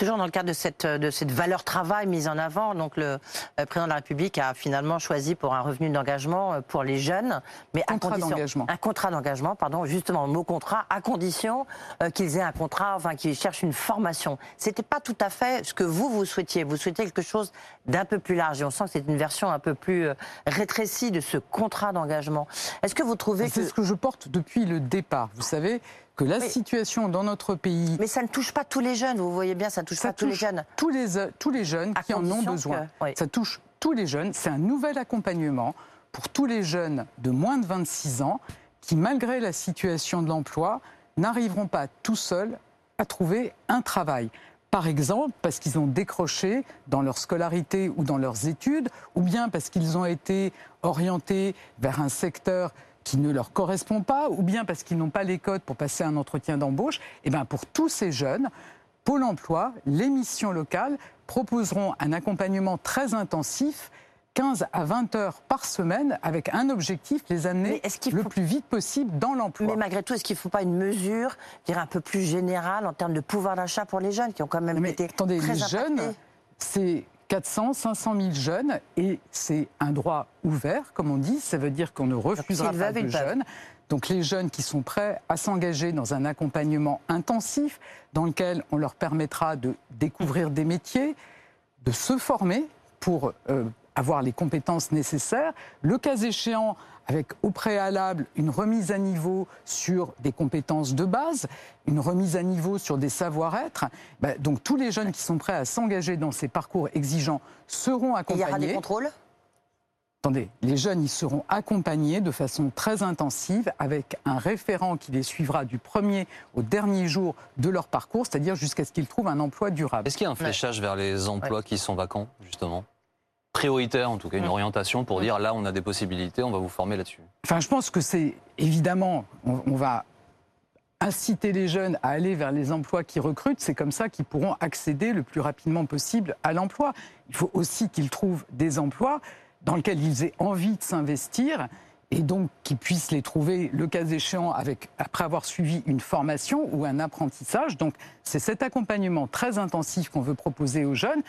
Toujours dans le cadre de cette, de cette valeur travail mise en avant, donc le euh, président de la République a finalement choisi pour un revenu d'engagement euh, pour les jeunes, mais à Contrat condition, d'engagement. un contrat d'engagement, pardon, justement le mot contrat, à condition euh, qu'ils aient un contrat, enfin qu'ils cherchent une formation. C'était pas tout à fait ce que vous vous souhaitiez. Vous souhaitiez quelque chose d'un peu plus large, et on sent que c'est une version un peu plus rétrécie de ce contrat d'engagement. Est-ce que vous trouvez C'est que ce que je porte depuis le départ. Vous savez que la situation dans notre pays mais ça ne touche pas tous les jeunes, vous voyez bien, ça ne touche ça pas tous les jeunes. tous les, tous les jeunes À qui en ont besoin. que- oui. Ça touche tous les jeunes. C'est un nouvel accompagnement pour tous les jeunes de moins de 26 ans qui, malgré la situation de l'emploi, n'arriveront pas tout seuls à trouver un travail. Par exemple, parce qu'ils ont décroché dans leur scolarité ou dans leurs études, ou bien parce qu'ils ont été orientés vers un secteur qui ne leur correspond pas, ou bien parce qu'ils n'ont pas les codes pour passer un entretien d'embauche. Et bien pour tous ces jeunes, Pôle emploi, les missions locales proposeront un accompagnement très intensif, 15 à 20 heures par semaine, avec un objectif, les amener le plus vite possible dans l'emploi. Mais malgré tout, est-ce qu'il ne faut pas une mesure, je dirais, un peu plus générale en termes de pouvoir d'achat pour les jeunes qui ont quand même Mais été attendez, très les impactés? jeunes, c'est 400, 500 000 jeunes et c'est un droit ouvert, comme on dit. Ça veut dire qu'on ne refusera pas de jeunes. Donc les jeunes qui sont prêts à s'engager dans un accompagnement intensif, dans lequel on leur permettra de découvrir des métiers, de se former pour euh, avoir les compétences nécessaires, le cas échéant avec au préalable une remise à niveau sur des compétences de base, une remise à niveau sur des savoir-être. Ben, donc tous les jeunes qui sont prêts à s'engager dans ces parcours exigeants seront Il y aura des accompagnés. contrôles? Attendez, les jeunes, ils seront accompagnés de façon très intensive avec un référent qui les suivra du premier au dernier jour de leur parcours, c'est-à-dire jusqu'à ce qu'ils trouvent un emploi durable. Est-ce qu'il y a un fléchage vers les emplois qui sont vacants, justement? Prioritaire, en tout cas, une orientation pour dire là, on a des possibilités, on va vous former là-dessus. Enfin, je pense que c'est évidemment, on, on va inciter les jeunes à aller vers les emplois qui recrutent. C'est comme ça qu'ils pourront accéder le plus rapidement possible à l'emploi. Il faut aussi qu'ils trouvent des emplois dans lesquels ils aient envie de s'investir et donc qu'ils puissent les trouver, le cas échéant, avec, après avoir suivi une formation ou un apprentissage. Donc c'est cet accompagnement très intensif qu'on veut proposer aux jeunes.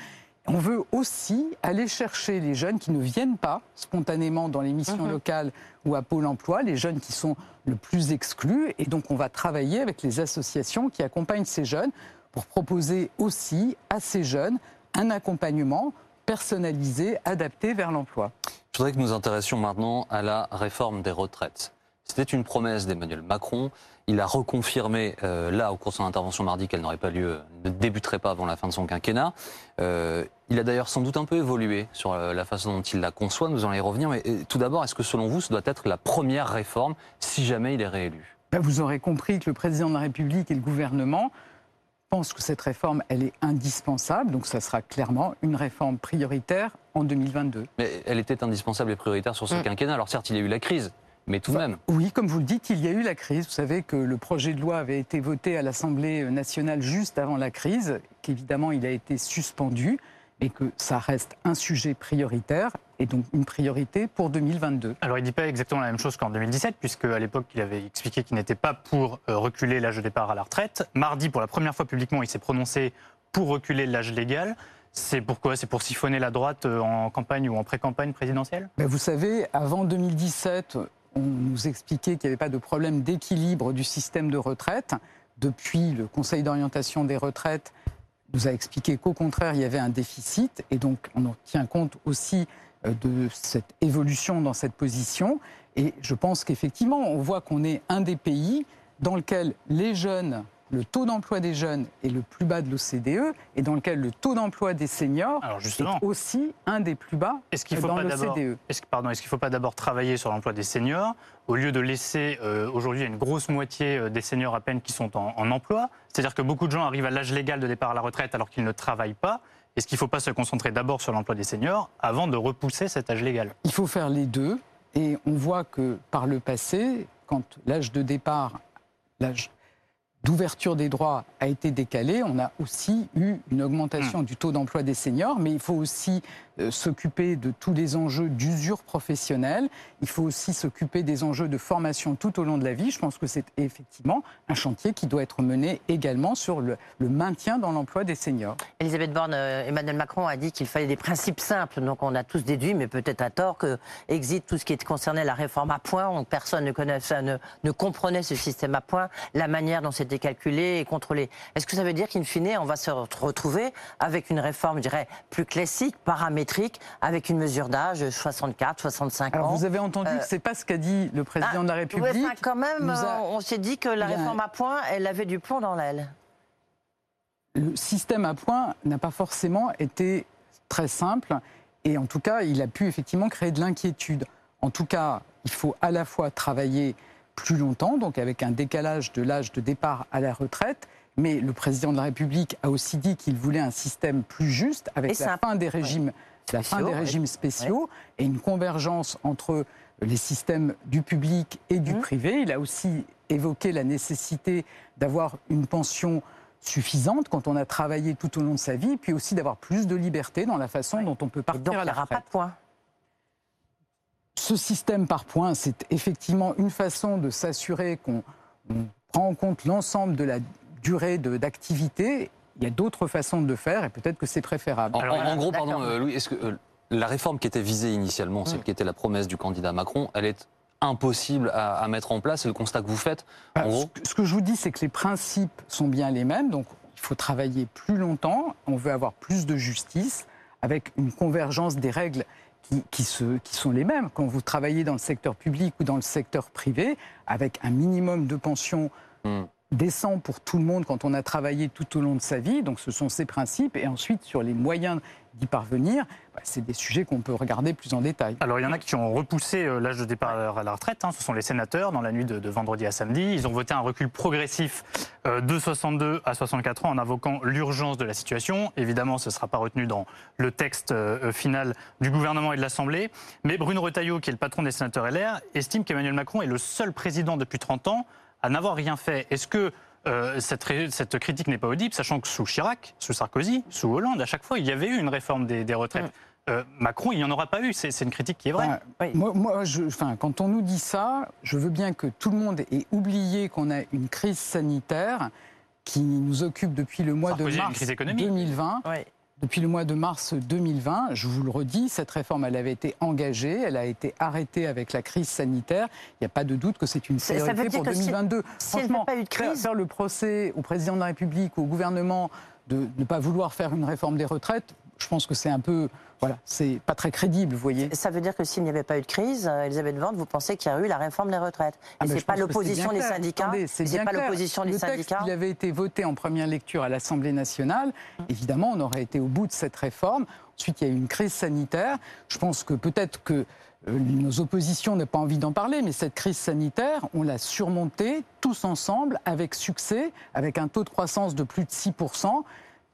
On veut aussi aller chercher les jeunes qui ne viennent pas spontanément dans les missions Mhm. locales ou à Pôle emploi, les jeunes qui sont le plus exclus. Et donc on va travailler avec les associations qui accompagnent ces jeunes pour proposer aussi à ces jeunes un accompagnement personnalisé, adapté vers l'emploi. Je voudrais que nous intéressions maintenant à la réforme des retraites. C'était une promesse d'Emmanuel Macron. Il a reconfirmé, euh, là, au cours de son intervention mardi, qu'elle n'aurait pas lieu, ne débuterait pas avant la fin de son quinquennat. Euh, il a d'ailleurs sans doute un peu évolué sur euh, la façon dont il la conçoit. Nous allons y revenir. Mais tout d'abord, est-ce que selon vous, ce doit être la première réforme si jamais il est réélu? Ben, vous aurez compris que le président de la République et le gouvernement pensent que cette réforme, elle est indispensable. Donc ça sera clairement une réforme prioritaire en 2022. Mais elle était indispensable et prioritaire sur ce Mm. quinquennat. Alors certes, il y a eu la crise, mais tout de Bah, même. Oui, comme vous le dites, il y a eu la crise. Vous savez que le projet de loi avait été voté à l'Assemblée nationale juste avant la crise, qu'évidemment il a été suspendu, et que ça reste un sujet prioritaire, et donc une priorité pour 2022. Alors, il ne dit pas exactement la même chose qu'en 2017, puisque à l'époque, il avait expliqué qu'il n'était pas pour euh, reculer l'âge de départ à la retraite. Mardi, pour la première fois publiquement, il s'est prononcé pour reculer l'âge légal. C'est pourquoi? C'est pour siphonner la droite euh, en campagne ou en pré-campagne présidentielle? Ben, vous savez, avant 2017, on nous expliquait qu'il n'y avait pas de problème d'équilibre du système de retraite. Depuis, le Conseil d'orientation des retraites nous a expliqué qu'au contraire, il y avait un déficit. Et donc, on en tient compte aussi euh, de cette évolution dans cette position. Et je pense qu'effectivement, on voit qu'on est un des pays dans lequel les jeunes, le taux d'emploi des jeunes est le plus bas de l'OCDE et dans lequel le taux d'emploi des seniors Alors, justement, est aussi un des plus bas est-ce qu'il ne faut, dans l'OCDE. est-ce que- pardon, est-ce qu'il faut pas d'abord travailler sur l'emploi des seniors au lieu de laisser euh, aujourd'hui une grosse moitié euh, des seniors à peine qui sont en, en emploi? C'est-à-dire que beaucoup de gens arrivent à l'âge légal de départ à la retraite alors qu'ils ne travaillent pas. Est-ce qu'il ne faut pas se concentrer d'abord sur l'emploi des seniors avant de repousser cet âge légal? Il faut faire les deux. Et on voit que par le passé, quand l'âge de départ, l'âge d'ouverture des droits a été décalé, on a aussi eu une augmentation du taux d'emploi des seniors, mais il faut aussi s'occuper de tous les enjeux d'usure professionnelle, il faut aussi s'occuper des enjeux de formation tout au long de la vie. Je pense que c'est effectivement un chantier qui doit être mené également sur le, le maintien dans l'emploi des seniors. Elisabeth Borne, euh, Emmanuel Macron a dit qu'il fallait des principes simples. Donc on a tous déduit, mais peut-être à tort, que existe tout ce qui concernait la réforme à points. Donc personne ne, connaissait, ne, ne comprenait ce système à points, la manière dont c'était calculé et contrôlé. Est-ce que ça veut dire qu'in fine, on va se retrouver avec une réforme, je dirais, plus classique, paramétrique, avec une mesure d'âge 64, 65 Alors ans vous avez entendu Euh, que c'est pas ce qu'a dit le président Ah, de la République. ouais, enfin, quand même, a- on, s'est dit que la réforme à points, elle avait du plomb dans l'aile. le système à points n'a pas forcément été très simple et en tout cas, il a pu effectivement créer de l'inquiétude. En tout cas, il faut à la fois travailler plus longtemps, donc avec un décalage de l'âge de départ à la retraite, mais le président de la République a aussi dit qu'il voulait un système plus juste avec Et la fin des régimes, la fin des régimes spéciaux et une convergence entre les systèmes du public et du Mmh. privé. Il a aussi évoqué la nécessité d'avoir une pension suffisante quand on a travaillé tout au long de sa vie, puis aussi d'avoir plus de liberté dans la façon dont on peut Et partir donc, à il n'y aura pas de points. Ce système par points, c'est effectivement une façon de s'assurer qu'on on prend en compte l'ensemble de la durée d'activité. Il y a d'autres façons de le faire et peut-être que c'est préférable. En, Alors, en- gros, pardon, euh, Louis, est-ce que euh, la réforme qui était visée initialement, celle Mm. qui était la promesse du candidat Macron, elle est impossible à, à mettre en place C'est le constat que vous faites En Ah, gros ce, que, ce que je vous dis, c'est que les principes sont bien les mêmes. Donc, il faut travailler plus longtemps. On veut avoir plus de justice avec une convergence des règles qui, qui se- qui sont les mêmes. Quand vous travaillez dans le secteur public ou dans le secteur privé, avec un minimum de pension Hmm. Décent pour tout le monde quand on a travaillé tout au long de sa vie. Donc, ce sont ces principes. Et ensuite, sur les moyens d'y parvenir, bah, c'est des sujets qu'on peut regarder plus en détail. Alors, il y en a qui ont repoussé euh, l'âge de départ à la retraite. hein. Ce sont les sénateurs dans la nuit de, de vendredi à samedi. Ils ont voté un recul progressif euh, de 62 à 64 ans en invoquant l'urgence de la situation. Évidemment, ce ne sera pas retenu dans le texte euh, final du gouvernement et de l'Assemblée. Mais Bruno Retailleau, qui est le patron des sénateurs LR, estime qu'Emmanuel Macron est le seul président depuis 30 ans à n'avoir rien fait. Est-ce que euh, cette, critique n'est pas audible, sachant que sous Chirac, sous Sarkozy, sous Hollande, à chaque fois, il y avait eu une réforme des, des retraites euh, Macron, il n'y en aura pas eu. C'est une critique qui est vraie. Enfin, Oui. moi, moi, je- enfin, quand on nous dit ça, je veux bien que tout le monde ait oublié qu'on a une crise sanitaire qui nous occupe depuis le mois de Sarkozy mars crise économique. 2020. Oui. Depuis le mois de mars 2020, je vous le redis, cette réforme, elle avait été engagée, elle a été arrêtée avec la crise sanitaire. Il n'y a pas de doute que c'est une priorité pour que si- 2022. s'il n'y avait Franchement, pas eu de crise- faire le procès au président de la République, au gouvernement, de ne pas vouloir faire une réforme des retraites, je pense que c'est un peu, voilà, c'est pas très crédible, vous voyez. Ça veut dire que s'il n'y avait pas eu de crise, euh, Elisabeth Borne, vous pensez qu'il y a eu la réforme des retraites Ah, mais c'est pas l'opposition des syndicats c'est pas l'opposition des syndicats il avait été voté en première lecture à l'Assemblée nationale. Évidemment, on aurait été au bout de cette réforme. Ensuite, il y a eu une crise sanitaire. Je pense que peut-être que euh, nos oppositions n'ont pas envie d'en parler, mais cette crise sanitaire, on l'a surmontée tous ensemble avec succès, avec un taux de croissance de plus de 6%,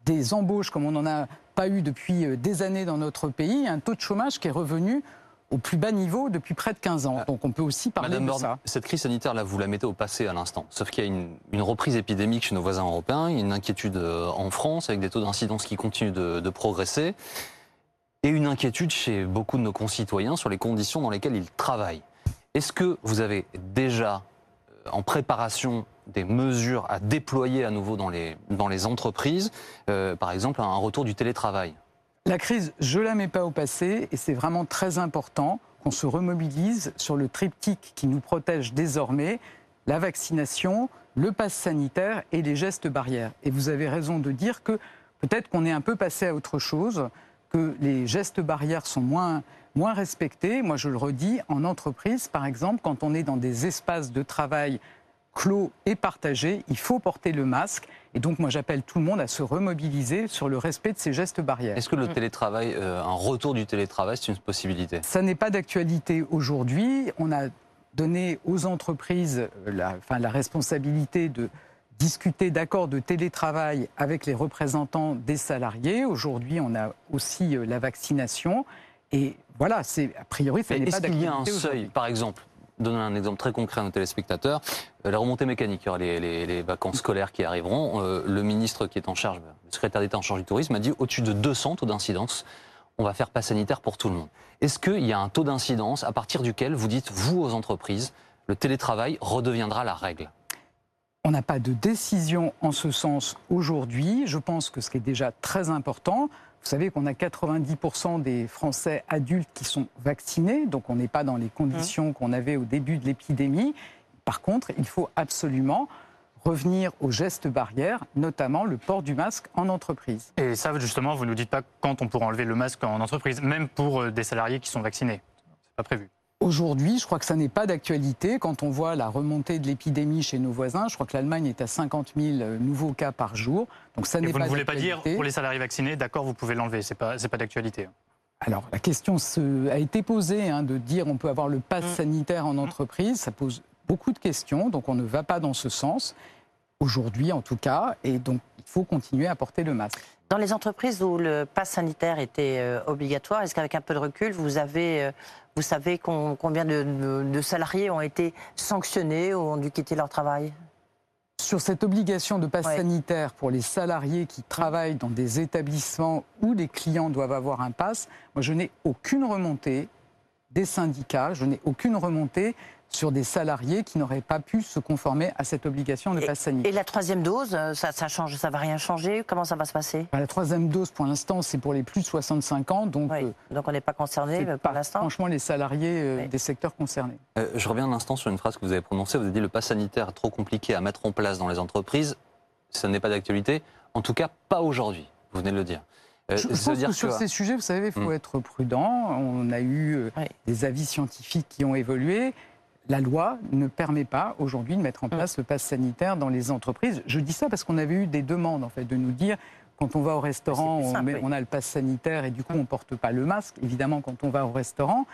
des embauches comme on n'en a pas eu depuis euh, des années dans notre pays, un taux de chômage qui est revenu au plus bas niveau depuis près de 15 ans. Donc on peut aussi parler Madame de ça. cette crise sanitaire, là, vous la mettez au passé à l'instant. Sauf qu'il y a une, une reprise épidémique chez nos voisins européens, une inquiétude euh, en France avec des taux d'incidence qui continuent de, de progresser, et une inquiétude chez beaucoup de nos concitoyens sur les conditions dans lesquelles ils travaillent. Est-ce que vous avez déjà euh, en préparation des mesures à déployer à nouveau dans les, entreprises, euh, par exemple un retour du télétravail La crise, je la mets pas au passé et c'est vraiment très important qu'on se remobilise sur le triptyque qui nous protège désormais, la vaccination, le pass sanitaire et les gestes barrières. Et vous avez raison de dire que peut-être qu'on est un peu passé à autre chose, que les gestes barrières sont moins, moins respectés. Moi, je le redis, en entreprise, par exemple, quand on est dans des espaces de travail clos et partagés, il faut porter le masque. Et donc, moi, j'appelle tout le monde à se remobiliser sur le respect de ces gestes barrières. Est-ce que le télétravail, euh, un retour du télétravail, c'est une possibilité? Ça n'est pas d'actualité aujourd'hui. On a donné aux entreprises euh, la, enfin, la responsabilité de discuter d'accords de télétravail avec les représentants des salariés. Aujourd'hui, on a aussi euh, la vaccination. Et voilà, c'est a priori, ça n'est pas Est-ce qu'il y a un d'actualité seuil, par exemple? Donner un exemple très concret à nos téléspectateurs. Euh, la remontée mécanique, il y aura les, vacances scolaires qui arriveront. Euh, le ministre qui est en charge, le secrétaire d'État en charge du tourisme, a dit au-dessus de 200 taux d'incidence, on va faire pas sanitaire pour tout le monde. Est-ce qu'il y a un taux d'incidence à partir duquel vous dites, vous aux entreprises, le télétravail redeviendra la règle? On n'a pas de décision en ce sens aujourd'hui. Je pense que ce qui est déjà très important, vous savez qu'on a 90% des Français adultes qui sont vaccinés, donc on n'est pas dans les conditions qu'on avait au début de l'épidémie. Par contre, il faut absolument revenir aux gestes barrières, notamment le port du masque en entreprise. Et ça, justement, vous ne nous dites pas quand on pourra enlever le masque en entreprise, même pour euh, des salariés qui sont vaccinés? C'est pas prévu. Aujourd'hui, je crois que ça n'est pas d'actualité. Quand on voit la remontée de l'épidémie chez nos voisins, je crois que l'Allemagne est à 50 000 nouveaux cas par jour. Donc ça n'est vous pas ne voulez pas dire d'actualité. pour les salariés vaccinés, d'accord, vous pouvez l'enlever. C'est pas, c'est pas d'actualité. Alors, la question se- a été posée hein, de dire on peut avoir le pass Mm. sanitaire en entreprise. Ça pose beaucoup de questions, donc on ne va pas dans ce sens, aujourd'hui en tout cas, et donc il faut continuer à porter le masque. Dans les entreprises où le pass sanitaire était euh, obligatoire, est-ce qu'avec un peu de recul, vous, avez, euh, vous savez combien de, de- de salariés ont été sanctionnés ou ont dû quitter leur travail? Sur cette obligation de pass Ouais. sanitaire pour les salariés qui travaillent dans des établissements où les clients doivent avoir un pass, moi je n'ai aucune remontée des syndicats, je n'ai aucune remontée sur des salariés qui n'auraient pas pu se conformer à cette obligation de pass sanitaire. Et la troisième dose, euh, ça, ça change, ça va rien changer? Comment ça va se passer? Enfin, La troisième dose, pour l'instant, c'est pour les plus de 65 ans, donc Oui. euh, Donc on n'est pas concerné euh, pour l'instant franchement les salariés euh, Oui. des secteurs concernés. Euh, je reviens un instant sur une phrase que vous avez prononcée. Vous avez dit le pass sanitaire est trop compliqué à mettre en place dans les entreprises. Ça n'est pas d'actualité. En tout cas, pas aujourd'hui. Vous venez de le dire. Euh, Je, pense dire que sur ces sujets, vous savez, il faut Hmm. être prudent. On a eu Oui. des avis scientifiques qui ont évolué. La loi ne permet pas aujourd'hui de mettre en place le pass sanitaire dans les entreprises. Je dis ça parce qu'on avait eu des demandes en fait de nous dire quand on va au restaurant, on, met- on a le pass sanitaire et du coup on porte pas le masque. Évidemment, quand on va au restaurant,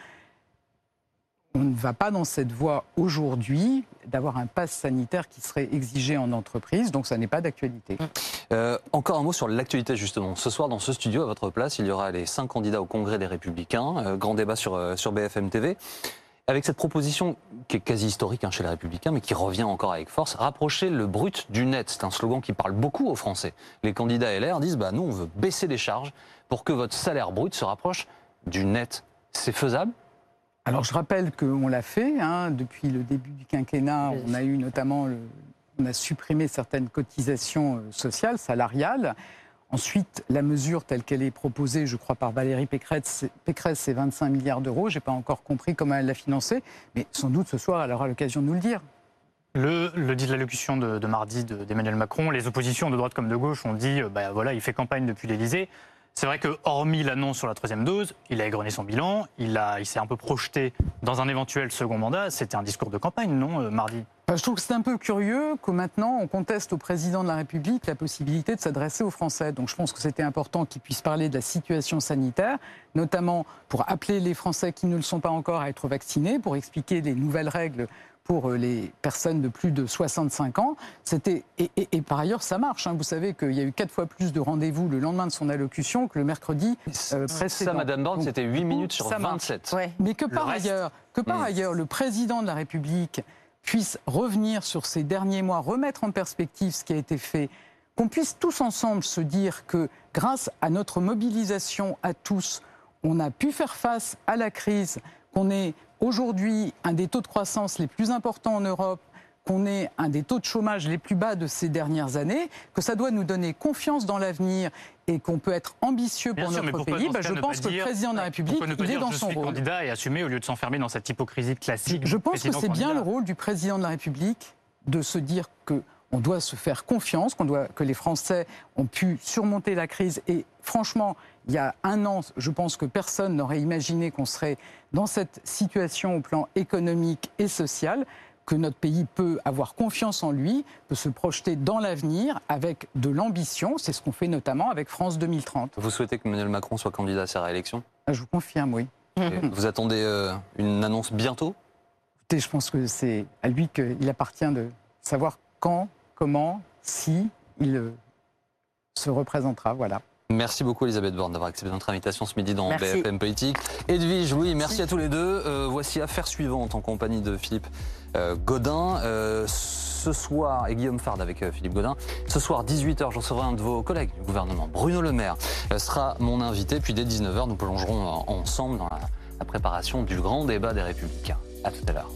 on ne va pas dans cette voie aujourd'hui d'avoir un pass sanitaire qui serait exigé en entreprise, donc ça n'est pas d'actualité. Euh, encore un mot sur l'actualité justement. Ce soir dans ce studio, à votre place, il y aura les cinq candidats au Congrès des Républicains. Euh, grand débat sur, euh, sur BFM TV. Avec cette proposition qui est quasi historique hein, chez les Républicains, mais qui revient encore avec force, rapprocher le brut du net. C'est un slogan qui parle beaucoup aux Français. Les candidats LR disent bah, nous, on veut baisser les charges pour que votre salaire brut se rapproche du net, c'est faisable? Alors je rappelle qu'on l'a fait hein, depuis le début du quinquennat. On a eu notamment, le- on a supprimé certaines cotisations euh, sociales, salariales. Ensuite, la mesure telle qu'elle est proposée, je crois, par Valérie Pécresse, c'est- Pécresse, c'est 25 milliards d'euros. Je n'ai pas encore compris comment elle l'a financé, mais sans doute ce soir, elle aura l'occasion de nous le dire. Le, le dit de l'allocution de, mardi de- d'Emmanuel Macron, les oppositions de droite comme de gauche ont dit, euh, bah voilà, il fait campagne depuis l'Élysée. C'est vrai que, hormis l'annonce sur la troisième dose, il a égrené son bilan, il, il s'est un peu projeté dans un éventuel second mandat. C'était un discours de campagne, non, euh, mardi? Enfin, je trouve que c'est un peu curieux que maintenant on conteste au président de la République la possibilité de s'adresser aux Français. Donc je pense que c'était important qu'il puisse parler de la situation sanitaire, notamment pour appeler les Français qui ne le sont pas encore à être vaccinés, pour expliquer les nouvelles règles pour euh, les personnes de plus de 65 ans. C'était et, et- et par ailleurs ça marche. hein. Vous savez qu'il y a eu quatre fois plus de rendez-vous le lendemain de son allocution que le mercredi euh, Ça. Madame Borne, c'était 8 du coup, minutes sur ça marche. 27. Ouais. Mais que par reste- ailleurs, que par Hmm. ailleurs, le président de la République puisse revenir sur ces derniers mois, remettre en perspective ce qui a été fait, qu'on puisse tous ensemble se dire que grâce à notre mobilisation à tous, on a pu faire face à la crise, qu'on est aujourd'hui un des taux de croissance les plus importants en Europe, qu'on est un des taux de chômage les plus bas de ces dernières années, que ça doit nous donner confiance dans l'avenir et qu'on peut être ambitieux Bien pour sûr, notre pays, bah, je pense que le dire- président de la République, ne il est dans je son suis rôle. candidat et assumer au lieu de s'enfermer dans cette hypocrisie classique Je pense que c'est bien le rôle du président de la République de se dire que on doit se faire confiance, qu'on doit, que les Français ont pu surmonter la crise. Et franchement, il y a un an, je pense que personne n'aurait imaginé qu'on serait dans cette situation au plan économique et social, que notre pays peut avoir confiance en lui, peut se projeter dans l'avenir avec de l'ambition. C'est ce qu'on fait notamment avec France 2030. Vous souhaitez que Emmanuel Macron soit candidat à sa réélection Je vous confirme, oui. Et Vous attendez euh, une annonce bientôt? Écoutez, je pense que c'est à lui qu'il appartient de savoir quand, comment, si il euh, se représentera. Voilà. Merci beaucoup Elisabeth Borne d'avoir accepté notre invitation ce midi dans Merci. BFM Politique. Edwige, oui, merci à tous les deux. Euh, voici Affaire suivante en compagnie de Philippe euh, Godin. Euh, ce soir, et Guillaume Fard avec euh, Philippe Godin. Ce soir, 18h, je recevrai un de vos collègues du gouvernement, Bruno Le Maire, sera mon invité. Puis dès 19h, nous plongerons ensemble dans la, la préparation du grand débat des Républicains. À tout à l'heure.